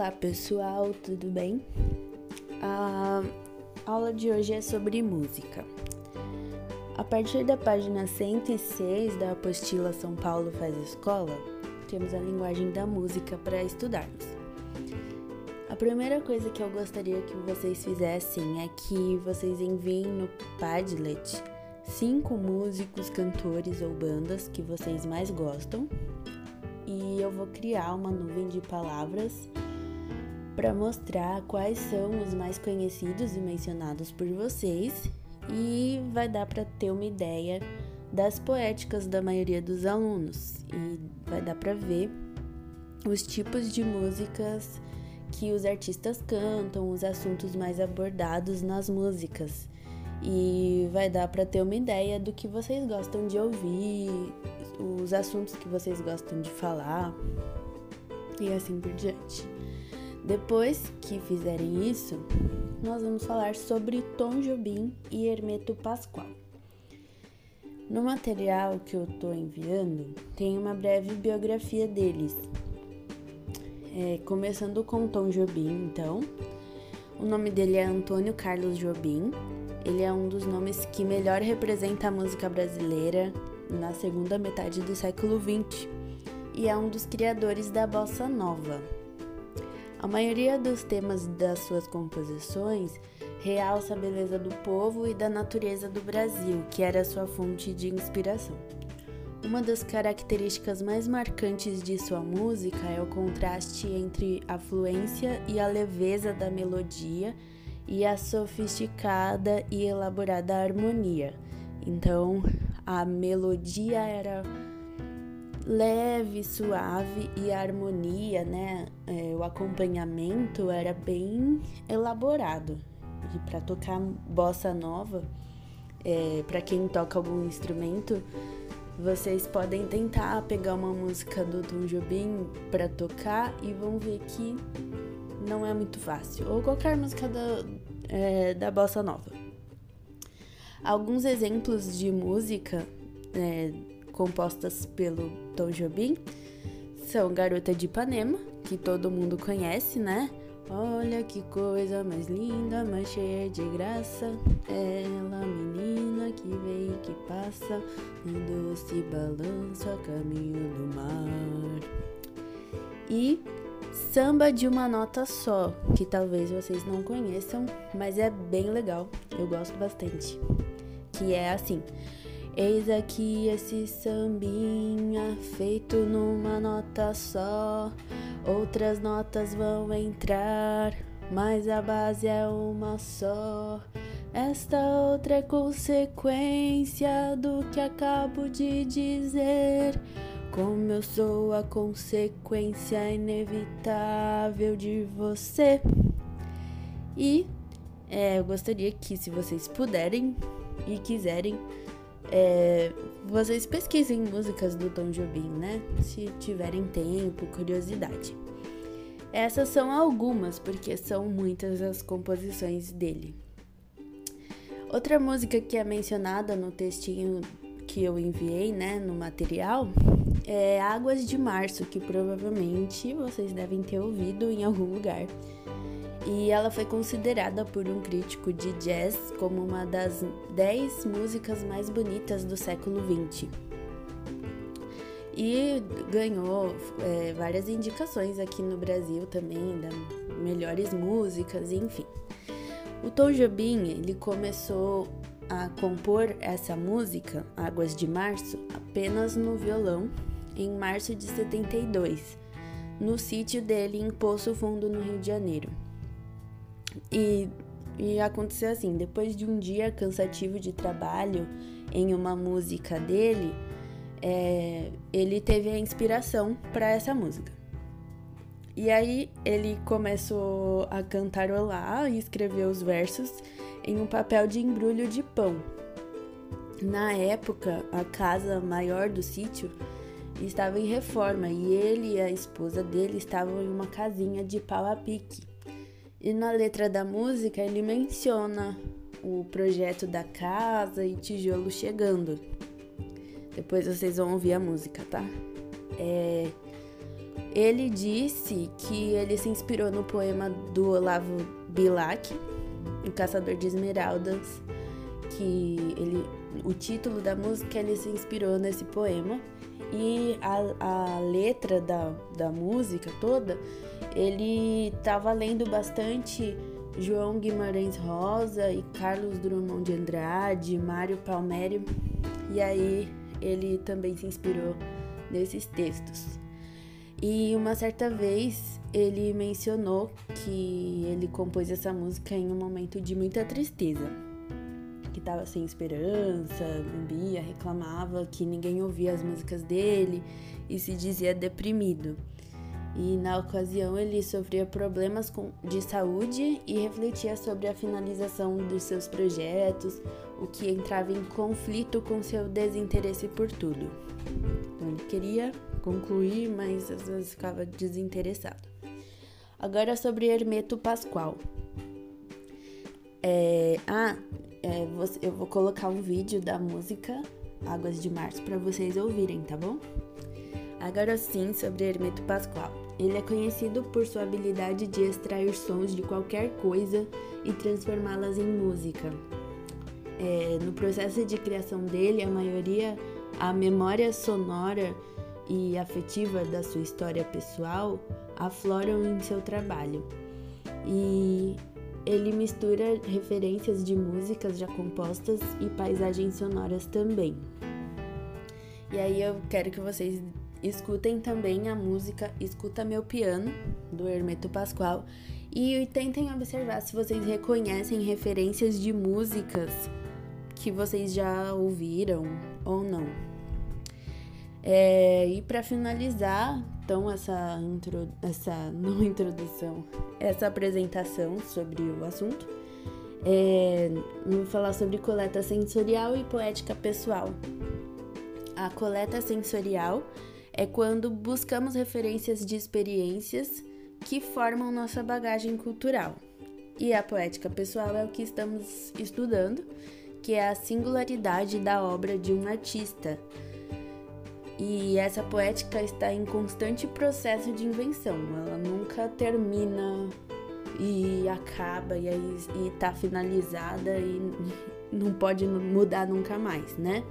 Olá pessoal, tudo bem? A aula de hoje é sobre música. A partir da página 106 da apostila São Paulo faz escola, temos a linguagem da música para estudarmos. A primeira coisa que eu gostaria que vocês fizessem é que vocês enviem no Padlet cinco músicos, cantores ou bandas que vocês mais gostam e eu vou criar uma nuvem de palavras para mostrar quais são os mais conhecidos e mencionados por vocês e vai dar para ter uma ideia das poéticas da maioria dos alunos e vai dar para ver os tipos de músicas que os artistas cantam, os assuntos mais abordados nas músicas. E vai dar para ter uma ideia do que vocês gostam de ouvir, os assuntos que vocês gostam de falar e assim por diante. Depois que fizerem isso, nós vamos falar sobre Tom Jobim e Hermeto Pascoal. No material que eu estou enviando, tem uma breve biografia deles. É, começando com Tom Jobim, então. O nome dele é Antônio Carlos Jobim. Ele é um dos nomes que melhor representa a música brasileira na segunda metade do século XX e é um dos criadores da bossa nova. A maioria dos temas das suas composições realça a beleza do povo e da natureza do Brasil, que era sua fonte de inspiração. Uma das características mais marcantes de sua música é o contraste entre a fluência e a leveza da melodia e a sofisticada e elaborada harmonia. Então, a melodia era leve, suave e a harmonia, né, é, o acompanhamento era bem elaborado. E para tocar bossa nova, é, para quem toca algum instrumento, vocês podem tentar pegar uma música do Tom Jobim para tocar e vão ver que não é muito fácil. Ou qualquer música da, é, da bossa nova. Alguns exemplos de música é, compostas pelo Tom Jobim são Garota de Ipanema, que todo mundo conhece, né? Olha que coisa mais linda, mais cheia de graça. Ela, menina que vem e que passa, um doce balanço a caminho do mar. E Samba de uma nota só, que talvez vocês não conheçam, mas é bem legal. Eu gosto bastante. Que é assim: Eis aqui esse sambinha feito numa nota só. Outras notas vão entrar, mas a base é uma só. Esta outra é consequência do que acabo de dizer. Como eu sou a consequência inevitável de você. E é, eu gostaria que, se vocês puderem e quiserem, é, vocês pesquisem músicas do Tom Jobim, né? Se tiverem tempo, curiosidade. Essas são algumas, porque são muitas as composições dele. Outra música que é mencionada no textinho que eu enviei, né, no material, é Águas de Março, que provavelmente vocês devem ter ouvido em algum lugar. E ela foi considerada por um crítico de jazz como uma das 10 músicas mais bonitas do século XX. E ganhou é, várias indicações aqui no Brasil também, da melhores músicas, enfim. O Tom Jobim, ele começou a compor essa música, Águas de Março, apenas no violão em março de 72, no sítio dele em Poço Fundo, no Rio de Janeiro. E, e aconteceu assim: depois de um dia cansativo de trabalho em uma música dele, é, ele teve a inspiração para essa música. E aí ele começou a cantarolar e escrever os versos em um papel de embrulho de pão. Na época, a casa maior do sítio estava em reforma e ele e a esposa dele estavam em uma casinha de pau a pique. E na letra da música ele menciona o projeto da casa e tijolo chegando. Depois vocês vão ouvir a música, tá? É... Ele disse que ele se inspirou no poema do Olavo Bilac, O Caçador de Esmeraldas, que ele, o título da música ele se inspirou nesse poema e a, a letra da, da música toda ele estava lendo bastante João Guimarães Rosa e Carlos Drummond de Andrade, Mário Palmério, e aí ele também se inspirou nesses textos. E uma certa vez ele mencionou que ele compôs essa música em um momento de muita tristeza, que estava sem esperança, bebia, reclamava que ninguém ouvia as músicas dele e se dizia deprimido. E na ocasião ele sofria problemas de saúde e refletia sobre a finalização dos seus projetos, o que entrava em conflito com seu desinteresse por tudo. Então ele queria concluir, mas às vezes ficava desinteressado. Agora sobre Hermeto Pascoal. É, ah, é, eu vou colocar um vídeo da música Águas de Março para vocês ouvirem, tá bom? Agora sim, sobre Hermeto Pascoal. Ele é conhecido por sua habilidade de extrair sons de qualquer coisa e transformá-las em música. É, no processo de criação dele, a maioria, a memória sonora e afetiva da sua história pessoal afloram em seu trabalho. E ele mistura referências de músicas já compostas e paisagens sonoras também. E aí eu quero que vocês escutem também a música Escuta Meu Piano, do Hermeto Pascoal, e tentem observar se vocês reconhecem referências de músicas que vocês já ouviram ou não. É, e para finalizar, então, essa, intro, essa não introdução, essa apresentação sobre o assunto, é, vou falar sobre coleta sensorial e poética pessoal. A coleta sensorial é quando buscamos referências de experiências que formam nossa bagagem cultural. E a poética pessoal é o que estamos estudando, que é a singularidade da obra de um artista e essa poética está em constante processo de invenção, ela nunca termina e acaba e está finalizada e não pode mudar nunca mais, né?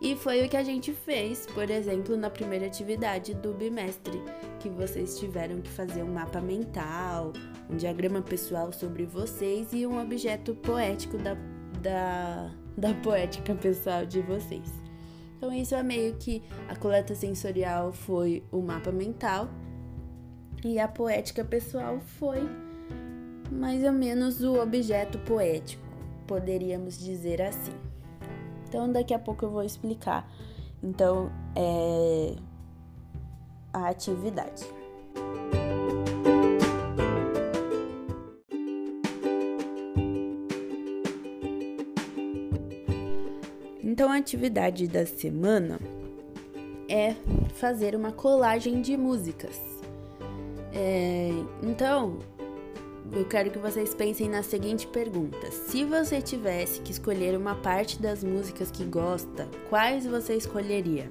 E foi o que a gente fez, por exemplo, na primeira atividade do bimestre, que vocês tiveram que fazer um mapa mental, um diagrama pessoal sobre vocês e um objeto poético da, da, da poética pessoal de vocês. Então, isso é meio que a coleta sensorial foi o mapa mental e a poética pessoal foi mais ou menos o objeto poético, poderíamos dizer assim. Então, daqui a pouco eu vou explicar. Então, é a atividade. Atividade da semana é fazer uma colagem de músicas. É, então, eu quero que vocês pensem na seguinte pergunta: se você tivesse que escolher uma parte das músicas que gosta, quais você escolheria?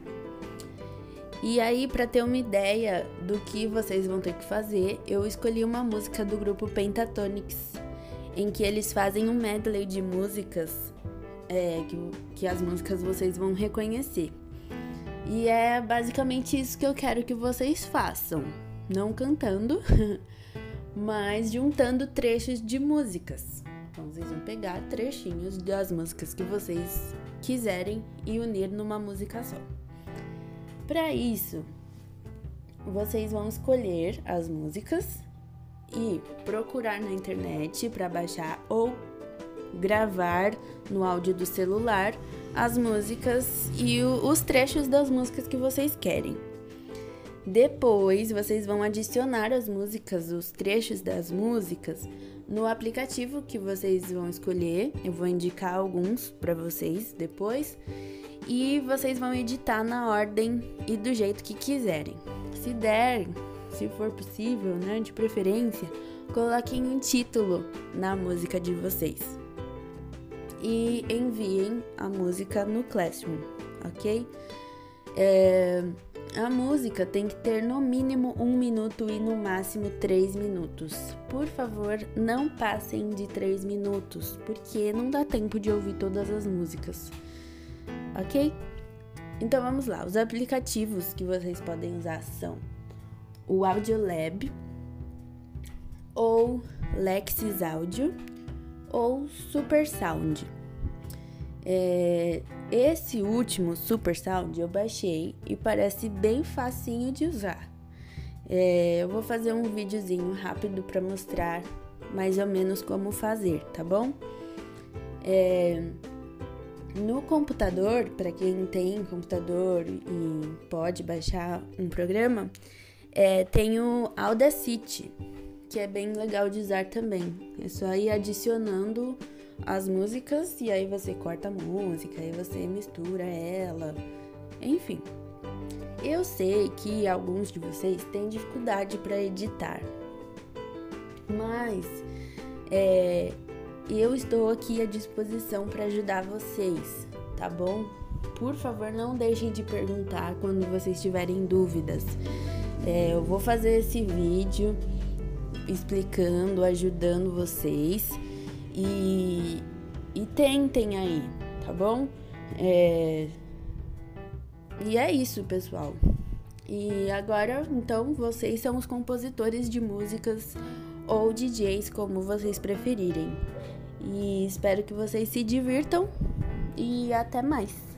E aí, para ter uma ideia do que vocês vão ter que fazer, eu escolhi uma música do grupo Pentatonix, em que eles fazem um medley de músicas é, que, que as músicas vocês vão reconhecer. E é basicamente isso que eu quero que vocês façam. Não cantando, mas juntando trechos de músicas. Então vocês vão pegar trechinhos das músicas que vocês quiserem e unir numa música só. Para isso, vocês vão escolher as músicas e procurar na internet para baixar ou gravar no áudio do celular as músicas e o, os trechos das músicas que vocês querem. Depois, vocês vão adicionar as músicas, os trechos das músicas, no aplicativo que vocês vão escolher. Eu vou indicar alguns para vocês depois. E vocês vão editar na ordem e do jeito que quiserem. Se der, se for possível, né, de preferência, coloquem um título na música de vocês e enviem a música no Classroom, ok? É, a música tem que ter no mínimo um minuto e no máximo três minutos. Por favor, não passem de três minutos, porque não dá tempo de ouvir todas as músicas. Ok? Então vamos lá. Os aplicativos que vocês podem usar são o Audiolab ou Lexis Audio ou Super Sound. É, esse último Super Sound eu baixei e parece bem facinho de usar. É, eu vou fazer um videozinho rápido para mostrar mais ou menos como fazer, tá bom? É, no computador, para quem tem computador e pode baixar um programa, é, tem o Audacity, que é bem legal de usar também. É só ir adicionando as músicas e aí você corta a música, aí você mistura ela, enfim. Eu sei que alguns de vocês têm dificuldade para editar, mas é, eu estou aqui à disposição para ajudar vocês, tá bom? Por favor, não deixem de perguntar quando vocês tiverem dúvidas. É, eu vou fazer esse vídeo explicando, ajudando vocês e, e tentem aí, tá bom? É, e é isso, pessoal. E agora, então, vocês são os compositores de músicas ou DJs, como vocês preferirem. E espero que vocês se divirtam e até mais.